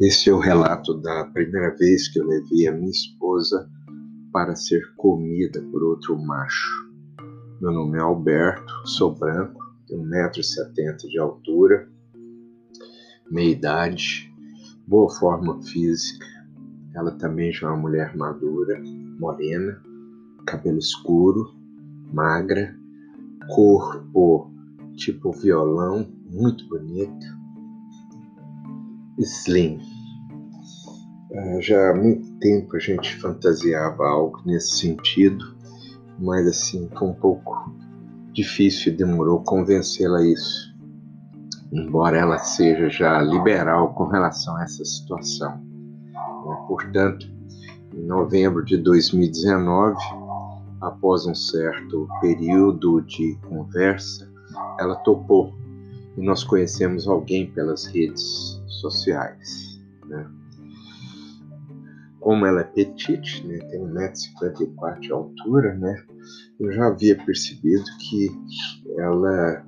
Este é o relato da primeira vez que eu levei a minha esposa para ser comida por outro macho. Meu nome é Alberto, sou branco, tenho 1,70m de altura, meia idade, boa forma física. Ela também já é uma mulher madura, morena, cabelo escuro, magra, corpo tipo violão, muito bonito, slim. Uh, já há muito tempo a gente fantasiava algo nesse sentido, mas assim foi um pouco difícil e demorou convencê-la a isso, embora ela seja já liberal com relação a essa situação. Né? Portanto, em novembro de 2019, após um certo período de conversa, ela topou e nós conhecemos alguém pelas redes sociais. Né? Como ela é petite, né, tem 1,54m de altura, né, eu já havia percebido que ela,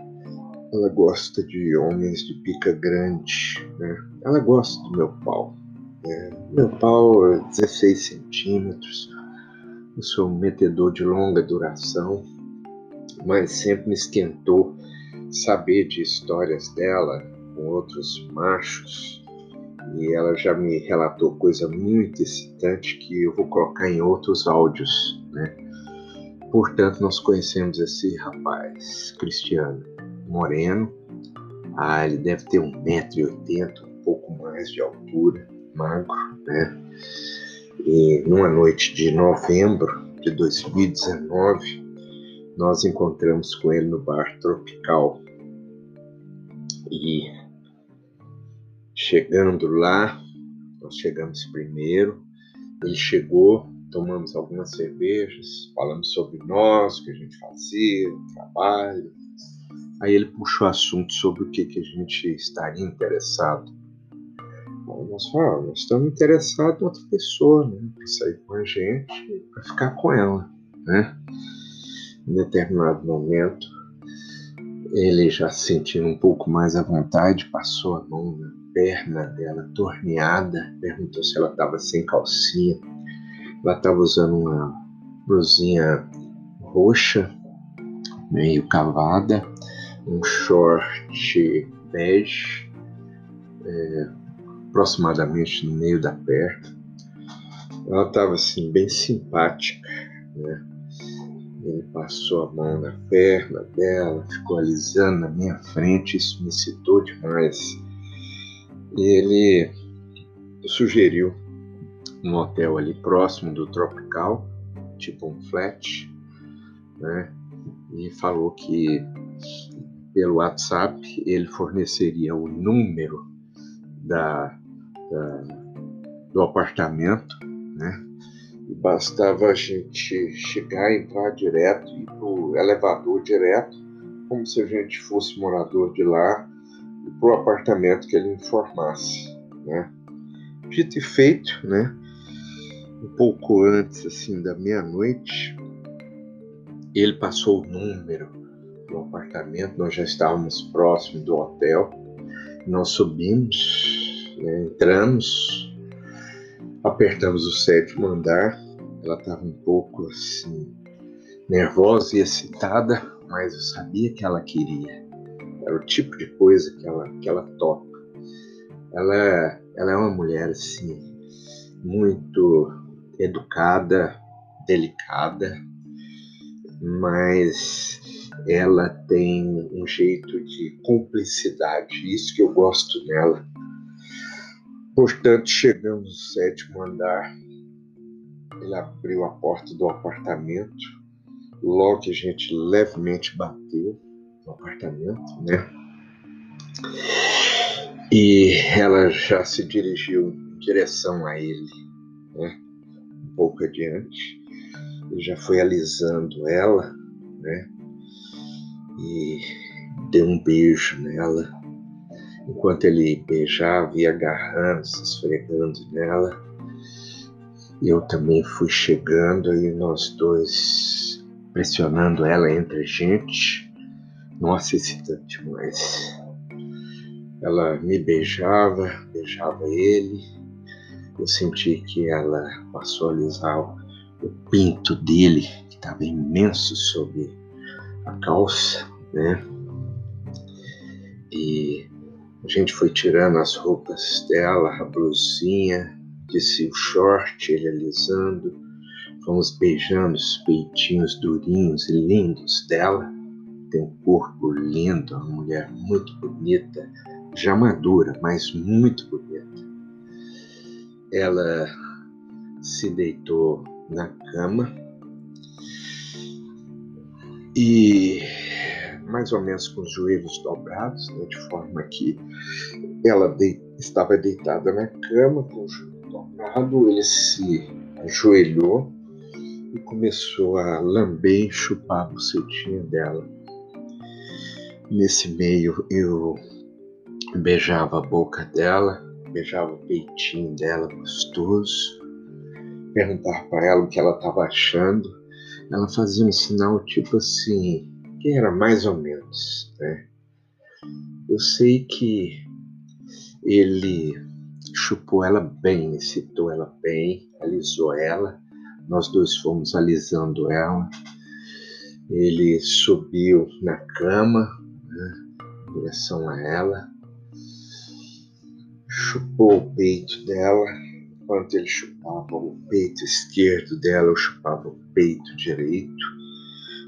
ela gosta de homens de pica grande. Né? Ela gosta do meu pau. Né? Meu pau é 16 centímetros. Eu sou um metedor de longa duração, mas sempre me esquentou saber de histórias dela com outros machos e ela já me relatou coisa muito excitante que eu vou colocar em outros áudios, né? Portanto, nós conhecemos esse rapaz, Cristiano, moreno. Ah, ele deve ter 1,80m, um pouco mais de altura, magro, né? E numa noite de novembro de 2019, nós encontramos com ele no bar Tropical. E chegando lá, nós chegamos primeiro, ele chegou, tomamos algumas cervejas, falamos sobre nós, o que a gente fazia, o trabalho. Aí ele puxou assunto sobre o que, que a gente estaria interessado. Bom, nós falamos, nós estamos interessados em outra pessoa, né? Para sair com a gente, para ficar com ela, né? Em determinado momento, ele já se sentindo um pouco mais à vontade, passou a mão na perna dela torneada, perguntou se ela estava sem calcinha. Ela estava usando uma blusinha roxa, meio cavada, um short bege, é, aproximadamente no meio da perna. Ela estava assim, bem simpática, né? Ele passou a mão na perna dela, ficou alisando na minha frente, isso me excitou demais. E ele sugeriu um hotel ali próximo do Tropical, tipo um flat, né? E falou que pelo WhatsApp ele forneceria o número da, da do apartamento, né? E bastava a gente chegar, entrar direto, ir pro elevador direto, como se a gente fosse morador de lá, e pro apartamento que ele informasse, né? Dito e feito, né? Um pouco antes, assim, da meia-noite, ele passou o número do apartamento, nós já estávamos próximo do hotel, nós subimos, né? entramos, Apertamos o sétimo andar. Ela estava um pouco assim nervosa e excitada, mas eu sabia que ela queria. Era o tipo de coisa que ela que ela toca. Ela ela é uma mulher assim muito educada, delicada, mas ela tem um jeito de cumplicidade, isso que eu gosto nela. Portanto, chegamos no sétimo andar. Ele abriu a porta do apartamento. Logo que a gente levemente bateu no apartamento, né? E ela já se dirigiu em direção a ele, né? Um pouco adiante. Ele já foi alisando ela, né? E deu um beijo nela enquanto ele beijava e agarrando, se esfregando nela. Eu também fui chegando e nós dois pressionando ela entre a gente, Nossa, excitante demais. Ela me beijava, beijava ele. Eu senti que ela passou a alisar o pinto dele, que estava imenso sobre a calça, né? E a gente foi tirando as roupas dela, a blusinha, disse o short, ele alisando. Fomos beijando os peitinhos durinhos e lindos dela tem um corpo lindo, uma mulher muito bonita, já madura, mas muito bonita. Ela se deitou na cama e mais ou menos com os joelhos dobrados, né, de forma que ela de, estava deitada na cama com o joelho dobrado, ele se ajoelhou e começou a lamber e chupar a bucetinha dela. Nesse meio eu beijava a boca dela, beijava o peitinho dela gostoso, perguntava para ela o que ela estava achando. Ela fazia um sinal tipo assim, que era mais ou menos, né? Eu sei que ele chupou ela bem, excitou ela bem, alisou ela. Nós dois fomos alisando ela. Ele subiu na cama, em direção a ela, chupou o peito dela. Enquanto ele chupava o peito esquerdo dela, eu chupava o peito direito.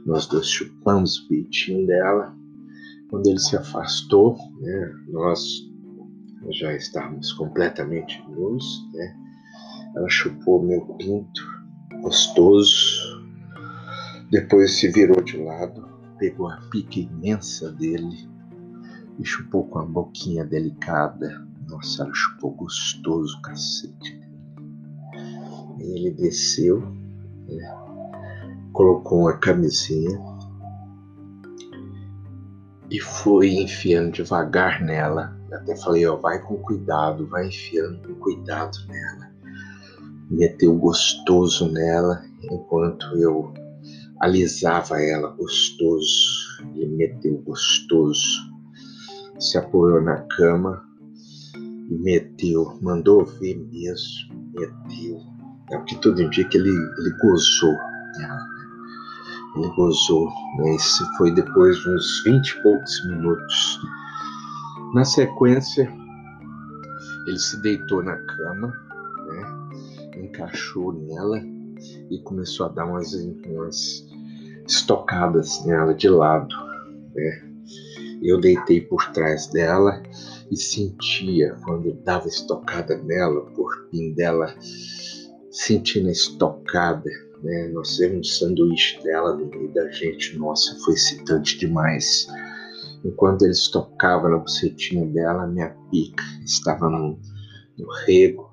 Nós dois chupamos o peitinho dela. Quando ele se afastou, né, nós já estávamos completamente nus, né? Ela chupou meu pinto, gostoso. Depois se virou de lado pegou a pica imensa dele e chupou com a boquinha delicada. Nossa, ela chupou gostoso cacete Ele desceu, né, colocou uma camisinha e foi enfiando devagar nela. Eu até falei, ó, vai com cuidado, vai enfiando com cuidado nela. Meteu gostoso nela enquanto eu alisava ela gostoso, ele meteu gostoso, se apoiou na cama e meteu, mandou ver mesmo, meteu. É o que tudo indica, ele, ele gozou. Ele gozou. Esse foi depois de uns 20 e poucos minutos. Na sequência, ele se deitou na cama, né? encaixou nela e começou a dar umas, umas estocadas nela de lado. Né? Eu deitei por trás dela e sentia quando dava estocada nela, o corpinho dela sentindo a estocada. Né? Nós fizemos um sanduíche dela meio da gente. Nossa, foi excitante demais. Enquanto ele estocava na bucetinha dela, minha pica estava no, no rego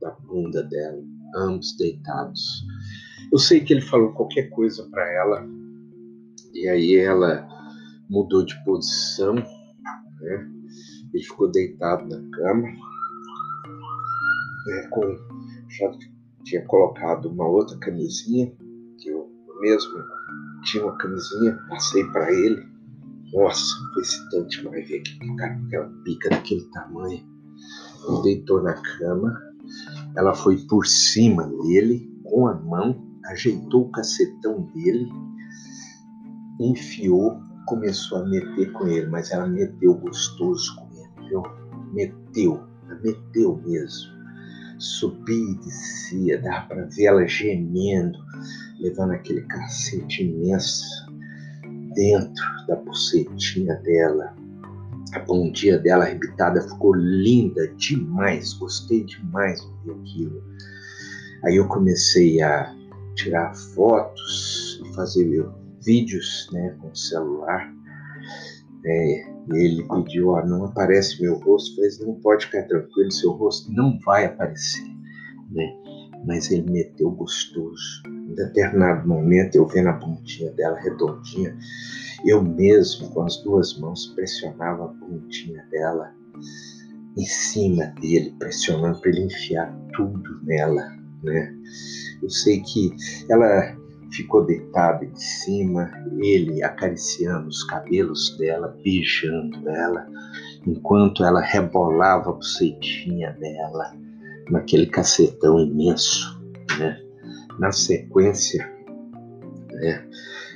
da bunda dela, ambos deitados. Eu sei que ele falou qualquer coisa para ela e aí ela mudou de posição, né? Ele ficou deitado na cama, né? com, já tinha colocado uma outra camisinha, que eu mesmo tinha uma camisinha, passei para ele. Nossa, foi excitante mais ver aquela pica daquele tamanho. Ele deitou na cama, ela foi por cima dele com a mão ajeitou o cacetão dele, enfiou, começou a meter com ele, mas ela meteu gostoso com ele, viu? Meteu, meteu mesmo. Subia e descia, dava para ver ela gemendo, levando aquele cacete imenso dentro da bucetinha dela. A bundinha dela arrebitada ficou linda demais, gostei demais de ver aquilo. Aí eu comecei a tirar fotos e fazer vídeos né, com o celular. É, ele pediu, ó, não aparece meu rosto, falei, não pode ficar tranquilo, seu rosto não vai aparecer, né? Mas ele meteu gostoso. Em determinado momento, eu vendo a pontinha dela redondinha, eu mesmo, com as duas mãos, pressionava a pontinha dela em cima dele, pressionando para ele enfiar tudo nela, né? Eu sei que ela ficou deitada em cima, ele acariciando os cabelos dela, beijando ela, enquanto ela rebolava a bucetinha dela naquele cacetão imenso, né? Na sequência, né,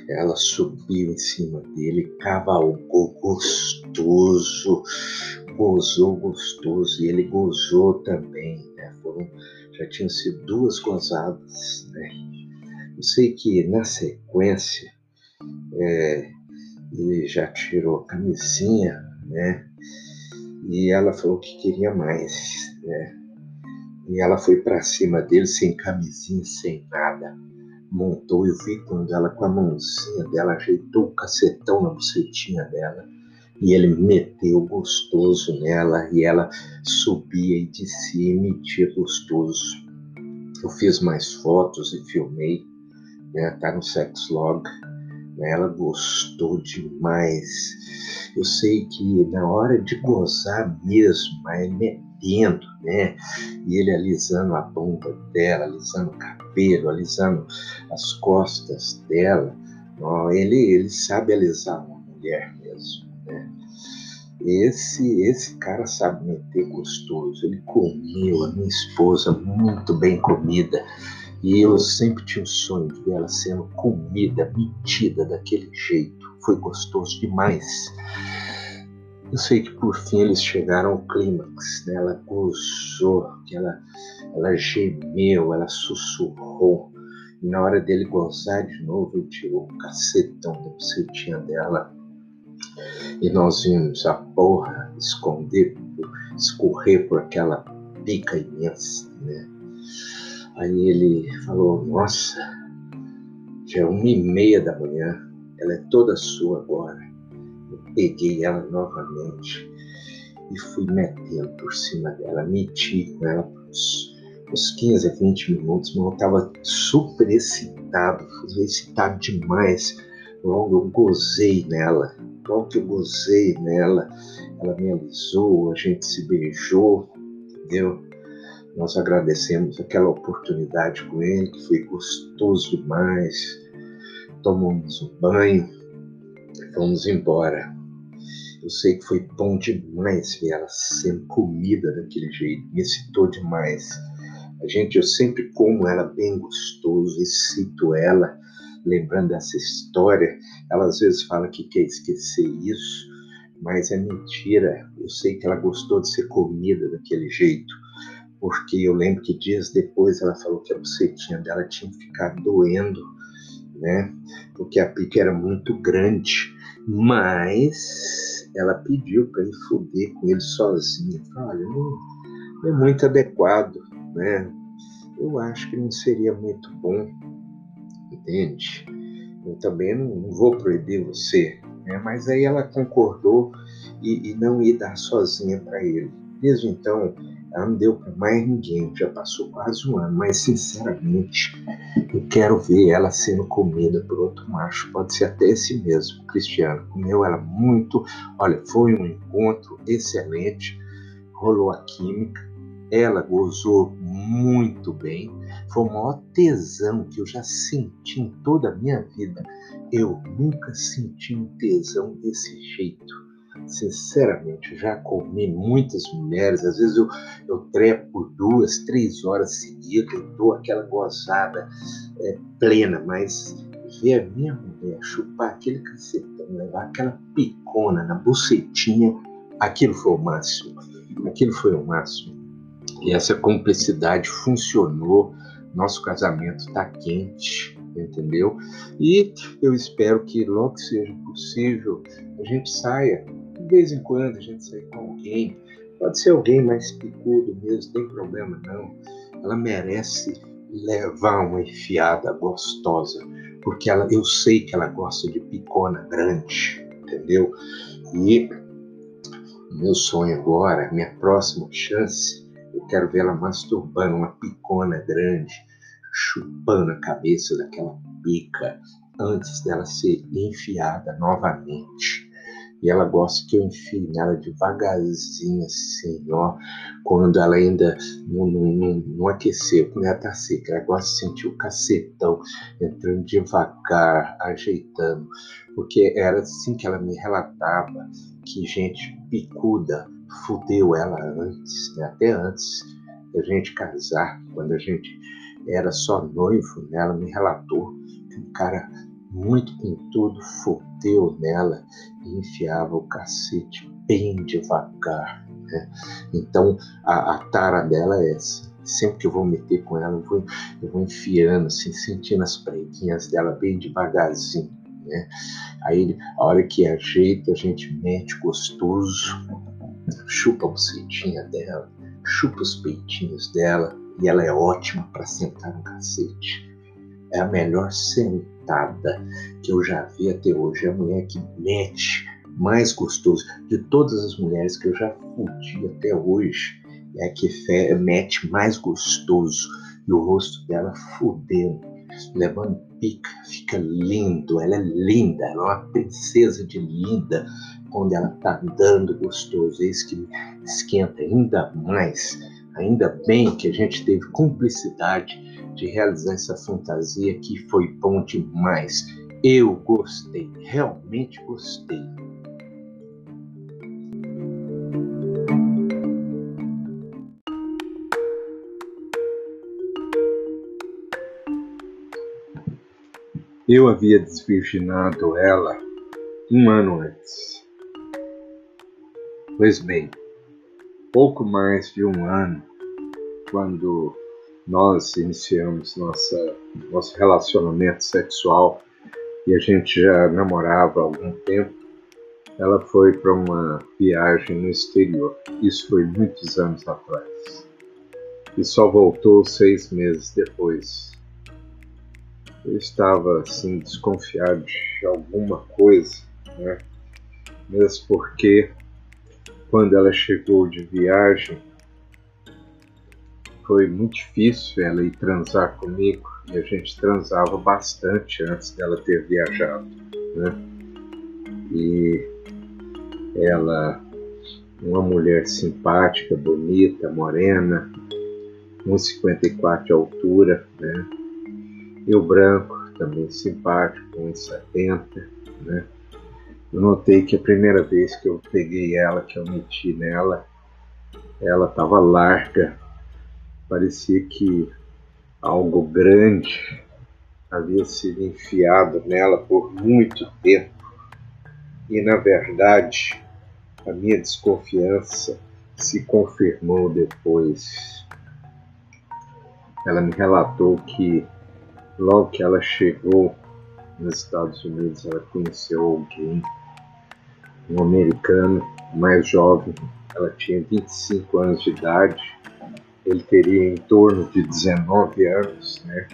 ela subiu em cima dele, cavalgou gostoso, gozou gostoso e ele gozou também, né? Foram, já tinham sido duas gozadas, né? Eu sei que na sequência é, ele já tirou a camisinha, né? E ela falou que queria mais, né? E ela foi para cima dele sem camisinha, sem nada. Montou, eu vi quando ela com a mãozinha dela ajeitou o cacetão na bucetinha dela e ele meteu gostoso nela e ela subia e descia e metia gostoso. Eu fiz mais fotos e filmei, né? Tá no sex log. Né? Ela gostou demais. Eu sei que na hora de gozar mesmo, mas metendo, né? E ele alisando a bunda dela, alisando o cabelo, alisando as costas dela. Ó, ele, ele sabe alisar uma mulher mesmo. Né? Esse, esse cara sabe meter gostoso. Ele comeu a minha esposa muito bem comida. E eu sempre tinha o sonho de ver ela sendo comida, metida daquele jeito. Foi gostoso demais. Eu sei que por fim eles chegaram ao clímax, né? Ela gozou, que ela, ela gemeu, ela sussurrou. E na hora dele gozar de novo, ele tirou o cacetão da bucetinha dela e nós vimos a porra esconder, escorrer por aquela pica imensa, né? Aí ele falou, nossa, já é uma e meia da manhã, ela é toda sua agora. Eu peguei ela novamente e fui metendo por cima dela, meti com ela por uns, uns 15 a 20 minutos, mas eu estava super excitado, excitado demais. Logo eu gozei nela, logo que eu gozei nela, ela me alisou, a gente se beijou, entendeu? Nós agradecemos aquela oportunidade com ele, que foi gostoso demais. Tomamos um banho, fomos embora. Eu sei que foi bom demais ver ela sendo comida daquele jeito, me excitou demais. A gente, eu sempre como ela bem gostoso, excito ela, lembrando dessa história. Ela às vezes fala que quer esquecer isso, mas é mentira. Eu sei que ela gostou de ser comida daquele jeito, porque eu lembro que dias depois ela falou que a bucetinha dela tinha ficado doendo, né? Porque a pica era muito grande, mas ela pediu para ele foder com ele sozinha. Olha, não é muito adequado, né? Eu acho que não seria muito bom entende? Eu também não, não vou proibir você, né? mas aí ela concordou e, e não ia dar sozinha para ele. Desde então, ela não deu para mais ninguém, já passou quase um ano, mas sinceramente, eu quero ver ela sendo comida por outro macho, pode ser até esse mesmo, Cristiano. Comeu ela muito, olha, foi um encontro excelente, rolou a química, ela gozou muito bem, foi o maior tesão que eu já senti em toda a minha vida. Eu nunca senti um tesão desse jeito. Sinceramente, já comi muitas mulheres, às vezes eu, eu trepo duas, três horas seguidas, dou aquela gozada é, plena, mas ver a minha mulher chupar aquele cacetão, levar aquela picona na bucetinha, aquilo foi o máximo. Aquilo foi o máximo. E essa cumplicidade funcionou nosso casamento está quente, entendeu? E eu espero que logo que seja possível a gente saia, de vez em quando a gente saia com alguém, pode ser alguém mais picudo mesmo, não tem problema não. Ela merece levar uma enfiada gostosa, porque ela, eu sei que ela gosta de picona grande, entendeu? E meu sonho agora, minha próxima chance eu quero ver ela masturbando uma picona grande, chupando a cabeça daquela pica antes dela ser enfiada novamente. E ela gosta que eu enfie nela devagarzinho, assim, ó. Quando ela ainda não, não, não, aqueceu, quando ela tá seca. Ela gosta de sentir o cacetão entrando devagar, ajeitando. Porque era assim que ela me relatava que gente picuda fudeu ela antes, né? até antes da gente casar, quando a gente era só noivo, né? ela me relatou que um cara muito pintudo fudeu nela e enfiava o cacete bem devagar. Né? Então a, a tara dela é essa. Sempre que eu vou meter com ela, eu vou, eu vou enfiando, assim, sentindo as preguinhas dela bem devagarzinho. Né? Aí, a hora que ajeita, a gente mete gostoso, chupa a bucetinha dela, chupa os peitinhos dela, e ela é ótima para sentar no cacete. É a melhor sentada que eu já vi até hoje. É a mulher que mete mais gostoso. De todas as mulheres que eu já fudi até hoje, é a que mete mais gostoso. E o rosto dela fudendo, levando pica, fica lindo. Ela é linda, ela é uma princesa de linda quando ela tá dando gostoso. É isso que esquenta ainda mais. Ainda bem que a gente teve cumplicidade de realizar essa fantasia que foi bom demais. Eu gostei, realmente gostei. Eu havia desvirginado ela um ano antes. Pois bem, pouco mais de um ano, quando nós iniciamos nossa, nosso relacionamento sexual e a gente já namorava há algum tempo, ela foi para uma viagem no exterior. Isso foi muitos anos atrás. E só voltou seis meses depois. Eu estava assim desconfiado de alguma coisa, né? Mesmo porque quando ela chegou de viagem, foi muito difícil ela ir transar comigo e a gente transava bastante antes dela ter viajado, né? E ela, uma mulher simpática, bonita, morena, 1,54 de altura, né? E o branco, também simpático, 1,70, né? Eu notei que a primeira vez que eu peguei ela, que eu meti nela, ela estava larga, Parecia que algo grande havia sido enfiado nela por muito tempo. E, na verdade, a minha desconfiança se confirmou depois. Ela me relatou que, logo que ela chegou nos Estados Unidos, ela conheceu alguém, um americano mais jovem. Ela tinha 25 anos de idade ele teria em torno de 19 anos, né?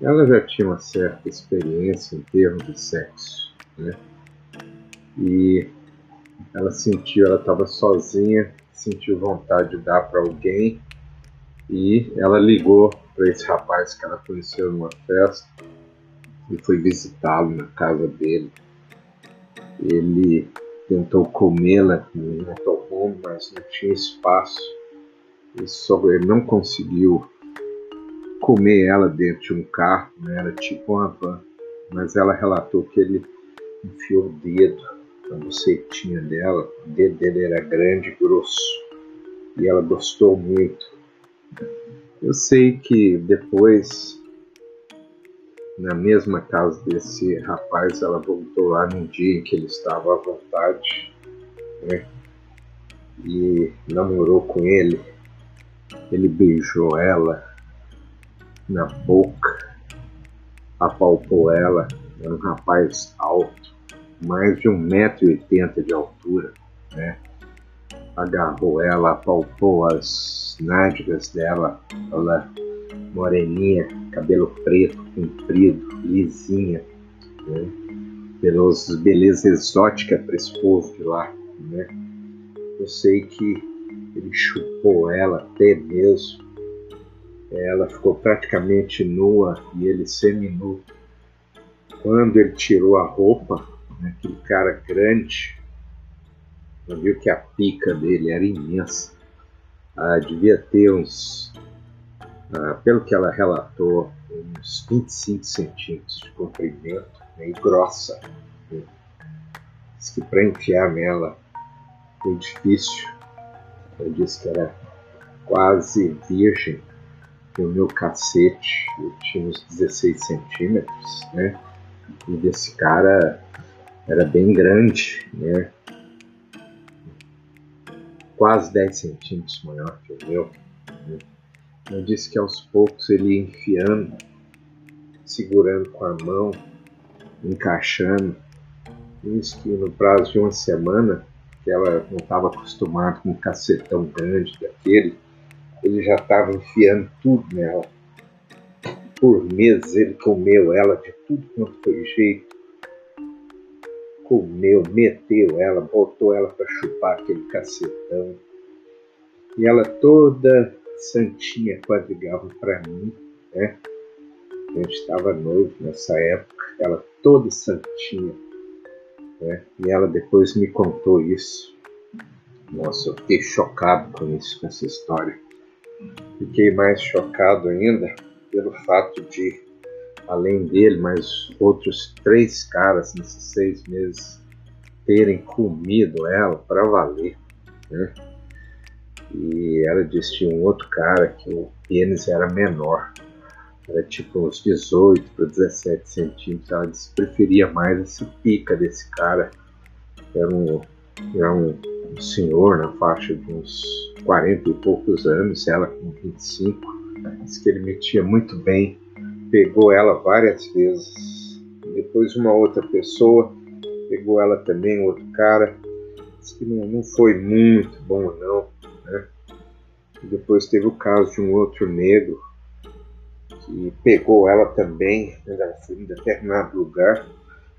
Ela já tinha uma certa experiência em termos de sexo, né? E ela sentiu, ela estava sozinha, sentiu vontade de dar para alguém e ela ligou para esse rapaz que ela conheceu numa festa e foi visitá-lo na casa dele. Ele tentou comê-la no motorhome, mas não tinha espaço só, ele não conseguiu comer ela dentro de um carro, né? era tipo uma van, mas ela relatou que ele enfiou o dedo na bucetinha dela, o dedo dele era grande e grosso, e ela gostou muito. Eu sei que depois, na mesma casa desse rapaz, ela voltou lá num dia em que ele estava à vontade, né? E namorou com ele ele beijou ela na boca, apalpou ela, era um rapaz alto, mais de 1,80m de altura, né? Agarrou ela, apalpou as nádegas dela, ela moreninha, cabelo preto, comprido, lisinha, né? Pelos beleza exótica para esse povo de lá, né? Eu sei que ele chupou ela até mesmo. Ela ficou praticamente nua e ele seminu. Quando ele tirou a roupa, né, aquele cara grande, viu que a pica dele era imensa. Ah, devia ter uns, ah, pelo que ela relatou, uns 25 centímetros de comprimento né, e grossa. Diz que para enfiar nela foi difícil. Ela disse que era quase virgem, que o meu cacete tinha uns 16 centímetros, né? E desse cara era bem grande, né? Quase 10 centímetros maior que o meu. Né? Eu disse que aos poucos ele ia enfiando, segurando com a mão, encaixando. Isso que no prazo de uma semana, ela não estava acostumada com um cacetão grande daquele, ele já estava enfiando tudo nela. Por meses ele comeu ela de tudo quanto foi jeito. Comeu, meteu ela, botou ela para chupar aquele cacetão. E ela toda santinha quadrigava para mim, né? A gente estava noivo nessa época, ela toda santinha. Né? E ela depois me contou isso. Nossa, eu fiquei chocado com isso, com essa história. Fiquei mais chocado ainda pelo fato de, além dele, mais outros três caras nesses seis meses terem comido ela para valer. Né? E ela disse que um outro cara que o pênis era menor, era tipo uns 18 para 17 centímetros. Ela disse preferia mais essa pica desse cara, era um, era um um senhor na faixa de uns 40 e poucos anos, ela com 25, diz que ele metia muito bem, pegou ela várias vezes. Depois uma outra pessoa pegou ela também, outro cara, disse que não, não foi muito bom não. Né? E depois teve o caso de um outro negro que pegou ela também, ela foi em determinado lugar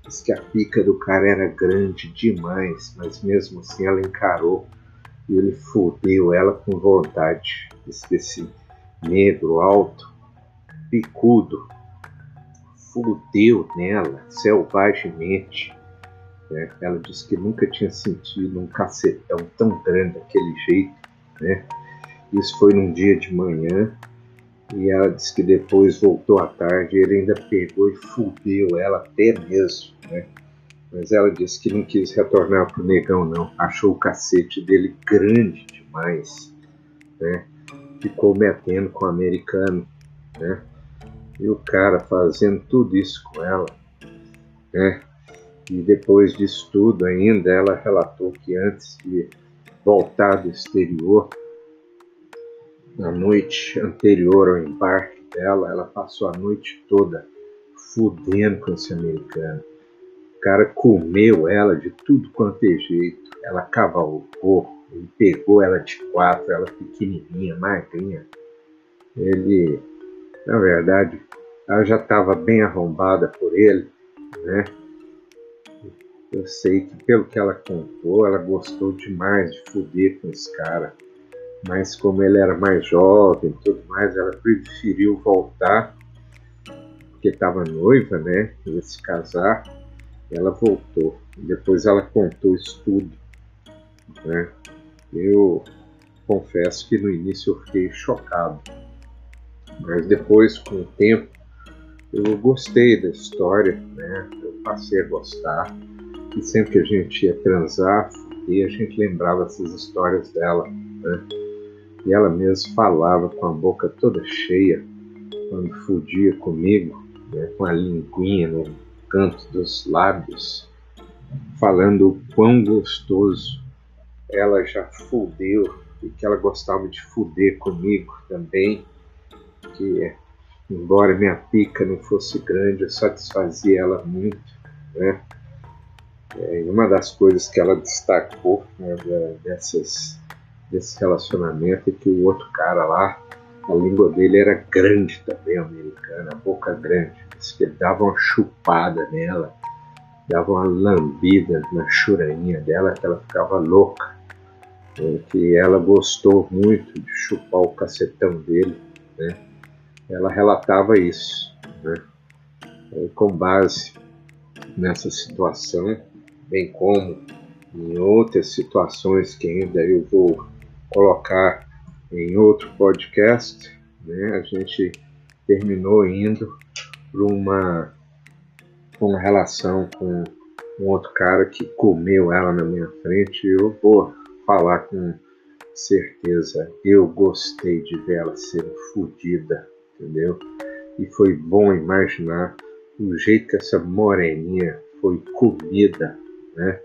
Diz que a pica do cara era grande demais, mas mesmo assim ela encarou e ele fudeu ela com vontade. Diz que esse negro alto, picudo, fudeu nela selvagemente. Né? Ela disse que nunca tinha sentido um cacetão tão grande daquele jeito. Né? Isso foi num dia de manhã e ela disse que depois voltou à tarde e ele ainda pegou e fudeu ela até mesmo, né? Mas ela disse que não quis retornar pro negão, não. Achou o cacete dele grande demais, né? Ficou metendo com o americano, né? E o cara fazendo tudo isso com ela, né? E depois disso tudo ainda, ela relatou que antes de voltar do exterior, na noite anterior ao embarque dela, ela passou a noite toda fudendo com esse americano. O cara comeu ela de tudo quanto é jeito. Ela cavalgou, ele pegou ela de quatro, ela pequenininha, magrinha. Ele, na verdade, ela já estava bem arrombada por ele, né? Eu sei que pelo que ela contou, ela gostou demais de fuder com esse cara mas como ele era mais jovem e tudo mais, ela preferiu voltar, porque estava noiva, né? Ia se casar, ela voltou. Depois ela contou isso tudo, né? Eu confesso que no início eu fiquei chocado, mas depois, com o tempo, eu gostei da história, né? Eu passei a gostar. E sempre que a gente ia transar, e a gente lembrava essas histórias dela, né? E ela mesma falava com a boca toda cheia quando fudia comigo, né, com a linguinha no canto dos lábios, falando o quão gostoso ela já fudeu e que ela gostava de fuder comigo também, que embora minha pica não fosse grande, eu satisfazia ela muito, né? É, uma das coisas que ela destacou né, dessas desse relacionamento é que o outro cara lá, a língua dele era grande também, americana, a boca grande. Diz que ele dava uma chupada nela, dava uma lambida na churainha dela, que ela ficava louca. É, que ela gostou muito de chupar o cacetão dele, né? Ela relatava isso, né? É, com base nessa situação, bem como em outras situações que ainda eu vou colocar em outro podcast, né, a gente terminou indo para uma, uma relação com um outro cara que comeu ela na minha frente. Eu vou falar com certeza, eu gostei de ver ela sendo fodida, entendeu? E foi bom imaginar o jeito que essa moreninha foi comida, né?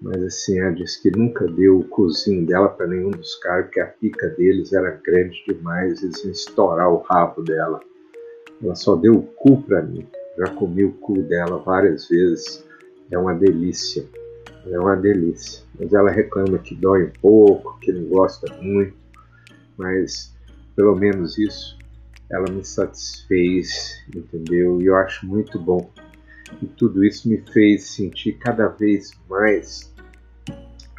Mas assim, ela disse que nunca deu o cozinho dela para nenhum dos caras, porque a pica deles era grande demais, eles iam estourar o rabo dela. Ela só deu o cu para mim. Já comi o cu dela várias vezes. É uma delícia. É uma delícia. Mas ela reclama que dói um pouco, que não gosta muito. Mas pelo menos isso ela me satisfez, entendeu? E eu acho muito bom. E tudo isso me fez sentir cada vez mais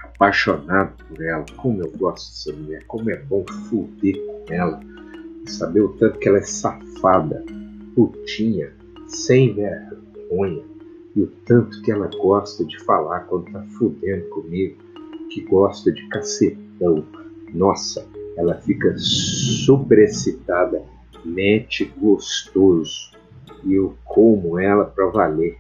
apaixonado por ela. Como eu gosto dessa mulher, como é bom fuder com ela. Saber o tanto que ela é safada, putinha, sem vergonha. E o tanto que ela gosta de falar quando tá fudendo comigo. Que gosta de cacetão. Nossa, ela fica super excitada mete gostoso e eu como ela para valer.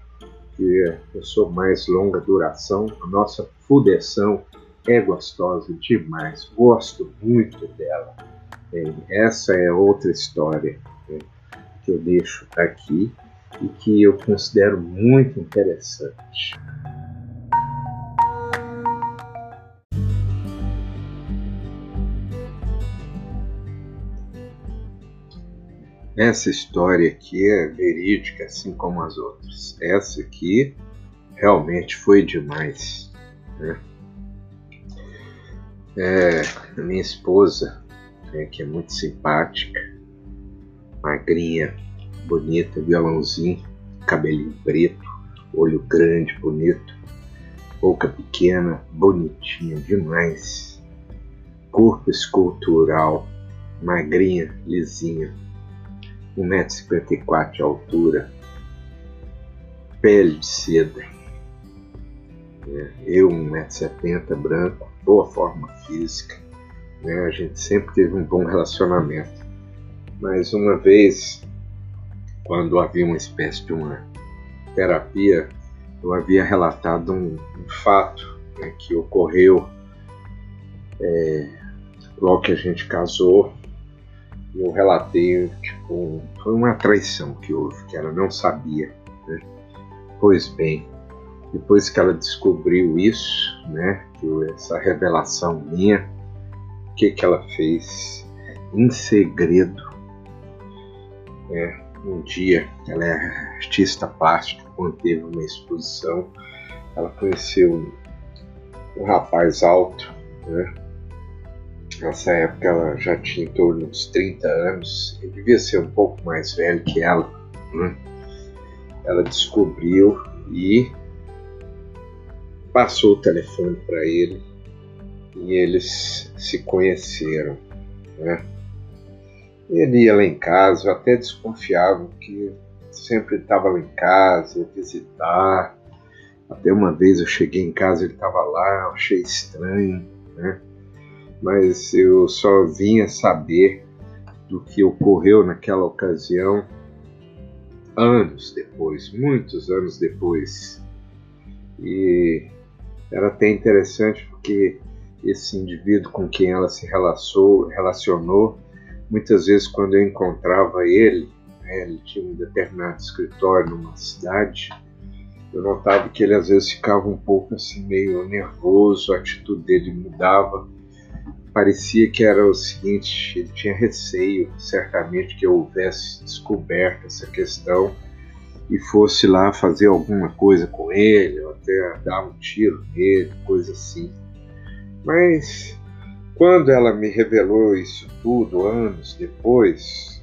Que eu sou mais longa duração, a nossa fudeção é gostosa demais, gosto muito dela. Essa é outra história né, que eu deixo aqui e que eu considero muito interessante. Essa história aqui é verídica, assim como as outras. Essa aqui realmente foi demais. Né? É, a minha esposa, né, que é muito simpática, magrinha, bonita, violãozinho, cabelinho preto, olho grande, bonito, boca pequena, bonitinha demais, corpo escultural, magrinha, lisinha 1,54m de altura, pele de seda. É, eu, 1,70m, branco, boa forma física. Né? A gente sempre teve um bom relacionamento. Mas uma vez, quando havia uma espécie de uma terapia, eu havia relatado um, um fato né, que ocorreu é, logo que a gente casou eu relatei, tipo, foi uma traição que houve, que ela não sabia. Né? Pois bem, depois que ela descobriu isso, né, essa revelação minha, o que, que ela fez? Em segredo, é, um dia, ela é artista plástica, quando teve uma exposição, ela conheceu um, rapaz alto, né, Nessa época ela já tinha em torno dos 30 anos, ele devia ser um pouco mais velho que ela. Né? Ela descobriu e passou o telefone para ele e eles se conheceram. Né? Ele ia lá em casa, eu até desconfiava que sempre estava lá em casa, ia visitar. Até uma vez eu cheguei em casa, ele estava lá, achei estranho, né? Mas eu só vinha saber do que ocorreu naquela ocasião anos depois, muitos anos depois. E era até interessante porque esse indivíduo com quem ela se relacionou, relacionou muitas vezes quando eu encontrava ele, né, ele tinha um determinado escritório numa cidade, eu notava que ele às vezes ficava um pouco assim meio nervoso, a atitude dele mudava parecia que era o seguinte: ele tinha receio, certamente, que eu houvesse descoberto essa questão e fosse lá fazer alguma coisa com ele, ou até dar um tiro nele, coisa assim. Mas quando ela me revelou isso tudo, anos depois,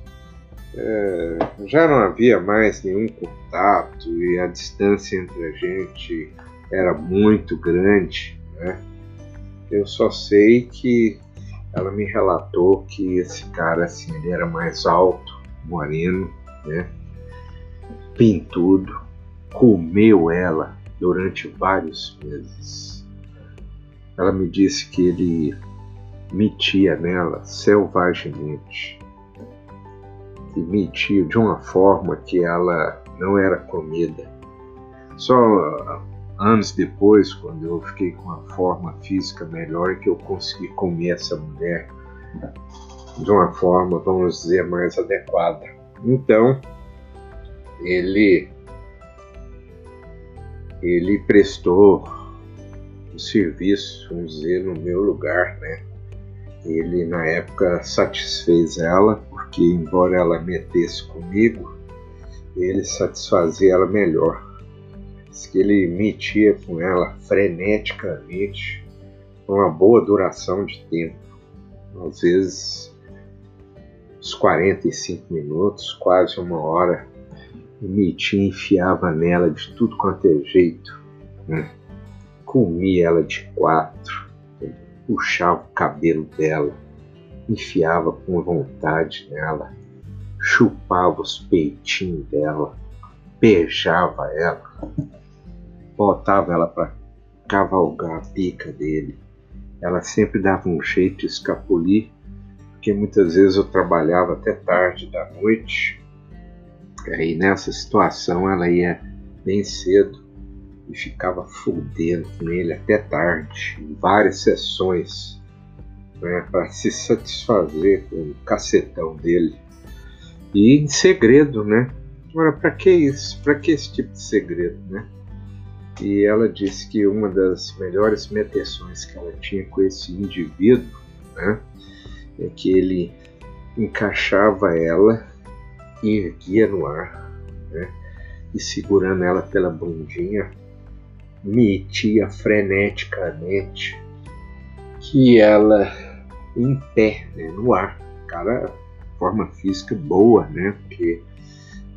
é, já não havia mais nenhum contato e a distância entre a gente era muito grande, né? Eu só sei que ela me relatou que esse cara assim, ele era mais alto, moreno, né? Pintudo, comeu ela durante vários meses. ela me disse que ele metia nela selvagemente. E metia de uma forma que ela não era comida. Só anos depois, quando eu fiquei com uma forma física melhor, que eu consegui comer essa mulher de uma forma, vamos dizer, mais adequada. Então, ele ele prestou o serviço, vamos dizer, no meu lugar, né? Ele na época satisfez ela, porque embora ela metesse comigo, ele satisfazia ela melhor. Diz que ele metia com ela freneticamente, uma boa duração de tempo, às vezes uns 45 minutos, quase uma hora, e metia, enfiava nela de tudo quanto é jeito. Né? Comia ela de quatro, puxava o cabelo dela, enfiava com vontade nela, chupava os peitinhos dela, beijava ela, botava ela para cavalgar a pica dele. Ela sempre dava um jeito de escapulir, porque muitas vezes eu trabalhava até tarde da noite. E aí nessa situação ela ia bem cedo e ficava fudendo com ele até tarde, em várias sessões, né, para se satisfazer com o cacetão dele. E em segredo, né? Agora, para que isso? Para que esse tipo de segredo, né? E ela disse que uma das melhores meteções que ela tinha com esse indivíduo, né, é que ele encaixava ela e erguia no ar, né, e segurando ela pela bundinha, metia freneticamente que ela em pé, né, no ar. Cara, forma física boa, né? Porque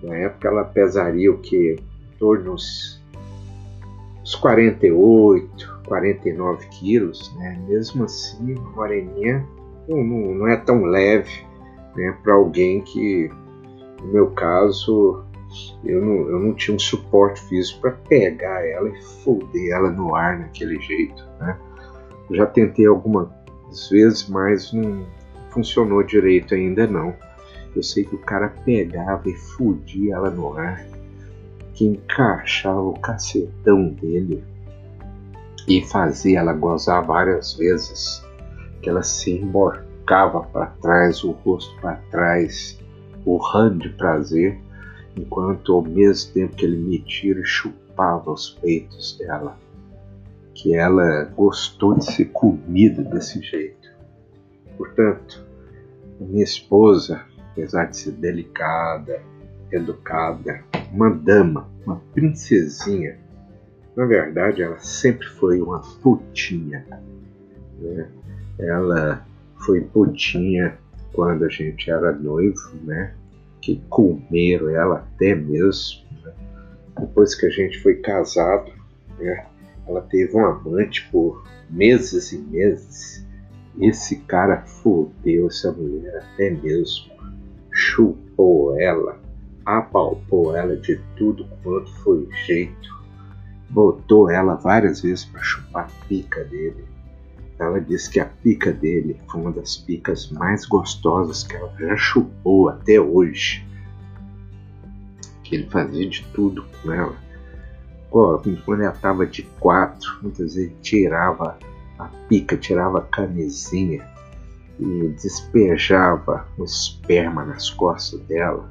na época ela pesaria o que? Em torno dos 48, 49 quilos, né? Mesmo assim, a moreninha não, não, não é tão leve né, para alguém que, no meu caso, eu não, eu não tinha um suporte físico para pegar ela e foder ela no ar daquele jeito. Né? Já tentei algumas vezes, mas não funcionou direito ainda não. Eu sei que o cara pegava e fudia ela no ar, que encaixava o cacetão dele e fazia ela gozar várias vezes, que ela se emborcava para trás, o rosto para trás, urrando de prazer enquanto ao mesmo tempo que ele me tira chupava os peitos dela, que ela gostou de ser comida desse jeito. Portanto, minha esposa, apesar de ser delicada, educada, uma dama, uma princesinha, na verdade ela sempre foi uma putinha. Né? Ela foi putinha quando a gente era noivo, né? que comeram ela até mesmo. Né? Depois que a gente foi casado, né? ela teve um amante por meses e meses. Esse cara fodeu essa mulher até mesmo. Chupou ela, apalpou ela de tudo quanto foi jeito. Botou ela várias vezes para chupar a pica dele ela disse que a pica dele foi uma das picas mais gostosas que ela já chupou até hoje. Que ele fazia de tudo com ela. quando ela estava de quatro, muitas vezes tirava a pica, tirava a camisinha e despejava o esperma nas costas dela.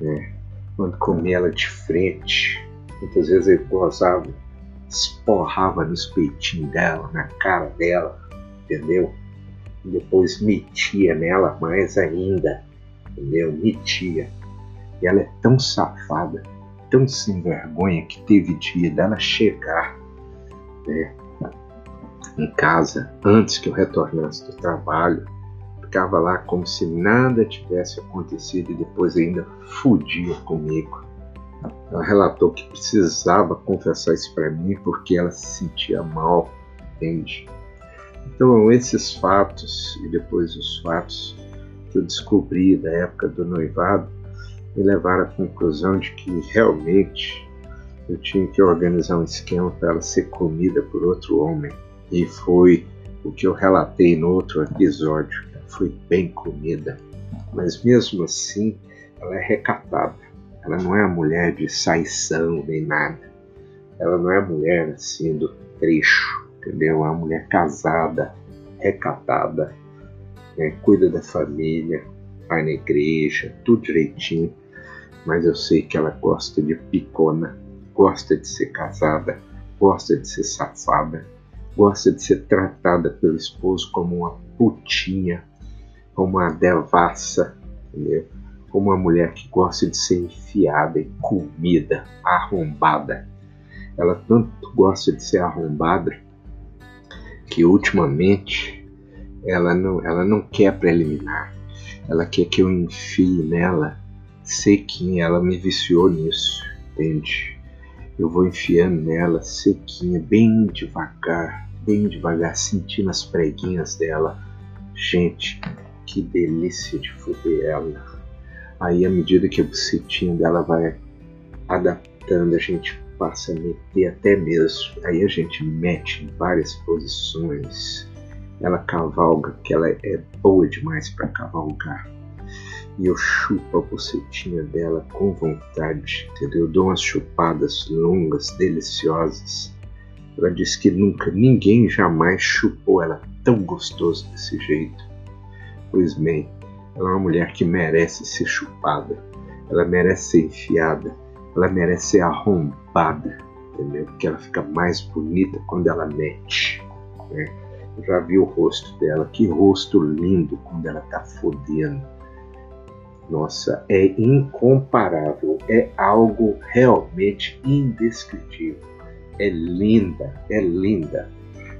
Né? Quando comia ela de frente, muitas vezes ele gozava esporrava nos peitinhos dela, na cara dela, entendeu? E depois metia nela mais ainda, entendeu? Metia. E ela é tão safada, tão sem vergonha que teve dia dela chegar né, em casa antes que eu retornasse do trabalho. Ficava lá como se nada tivesse acontecido e depois ainda fudia comigo. Ela relatou que precisava confessar isso para mim porque ela se sentia mal, entende? Então, esses fatos e depois os fatos que eu descobri da época do noivado me levaram à conclusão de que realmente eu tinha que organizar um esquema para ela ser comida por outro homem. E foi o que eu relatei no outro episódio. Foi bem comida, mas mesmo assim ela é recatada. Ela não é a mulher de saição nem nada. Ela não é a mulher assim do trecho, entendeu? É uma mulher casada, recatada, né? cuida da família, vai na igreja, tudo direitinho. Mas eu sei que ela gosta de picona, gosta de ser casada, gosta de ser safada, gosta de ser tratada pelo esposo como uma putinha, como uma devassa, entendeu? Como uma mulher que gosta de ser enfiada em comida, arrombada. Ela tanto gosta de ser arrombada que ultimamente ela não, ela não quer preliminar. Ela quer que eu enfie nela sequinha. Ela me viciou nisso, entende? Eu vou enfiando nela sequinha, bem devagar, bem devagar, sentindo as preguinhas dela. Gente, que delícia de foder ela. Aí, à medida que a bucetinha dela vai adaptando, a gente passa a meter até mesmo. Aí a gente mete em várias posições. Ela cavalga, que ela é boa demais para cavalgar. E eu chupo a bucetinha dela com vontade, entendeu? Eu dou umas chupadas longas, deliciosas. Ela diz que nunca, ninguém jamais chupou ela tão gostoso desse jeito. Pois bem, ela é uma mulher que merece ser chupada, ela merece ser enfiada, ela merece ser arrombada, entendeu? Porque ela fica mais bonita quando ela mete. Né? Eu já vi o rosto dela, que rosto lindo quando ela tá fodendo. Nossa, é incomparável, é algo realmente indescritível. É linda, é linda.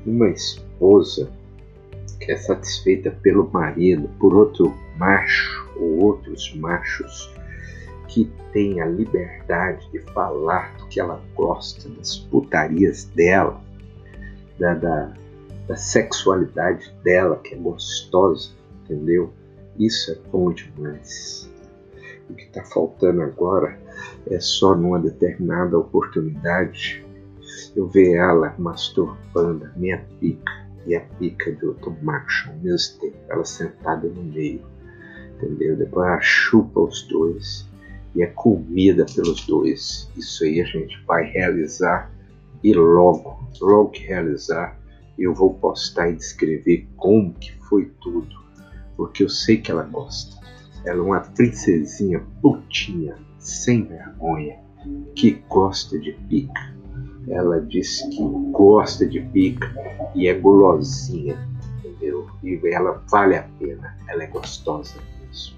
Uma esposa que é satisfeita pelo marido, por outro macho ou outros machos, que tem a liberdade de falar do que ela gosta, das putarias dela, da, da, da sexualidade dela, que é gostosa, entendeu? Isso é bom demais. O que está faltando agora é só numa determinada oportunidade eu ver ela masturbando a minha pica e a pica de outro macho ao mesmo tempo, ela sentada no meio, entendeu? Depois ela chupa os dois e é comida pelos dois. Isso aí a gente vai realizar e logo, logo que realizar, eu vou postar e descrever como que foi tudo, porque eu sei que ela gosta. Ela é uma princesinha putinha, sem vergonha, que gosta de pica. Ela diz que gosta de pica e é gulosinha, entendeu? E ela vale a pena, ela é gostosa mesmo.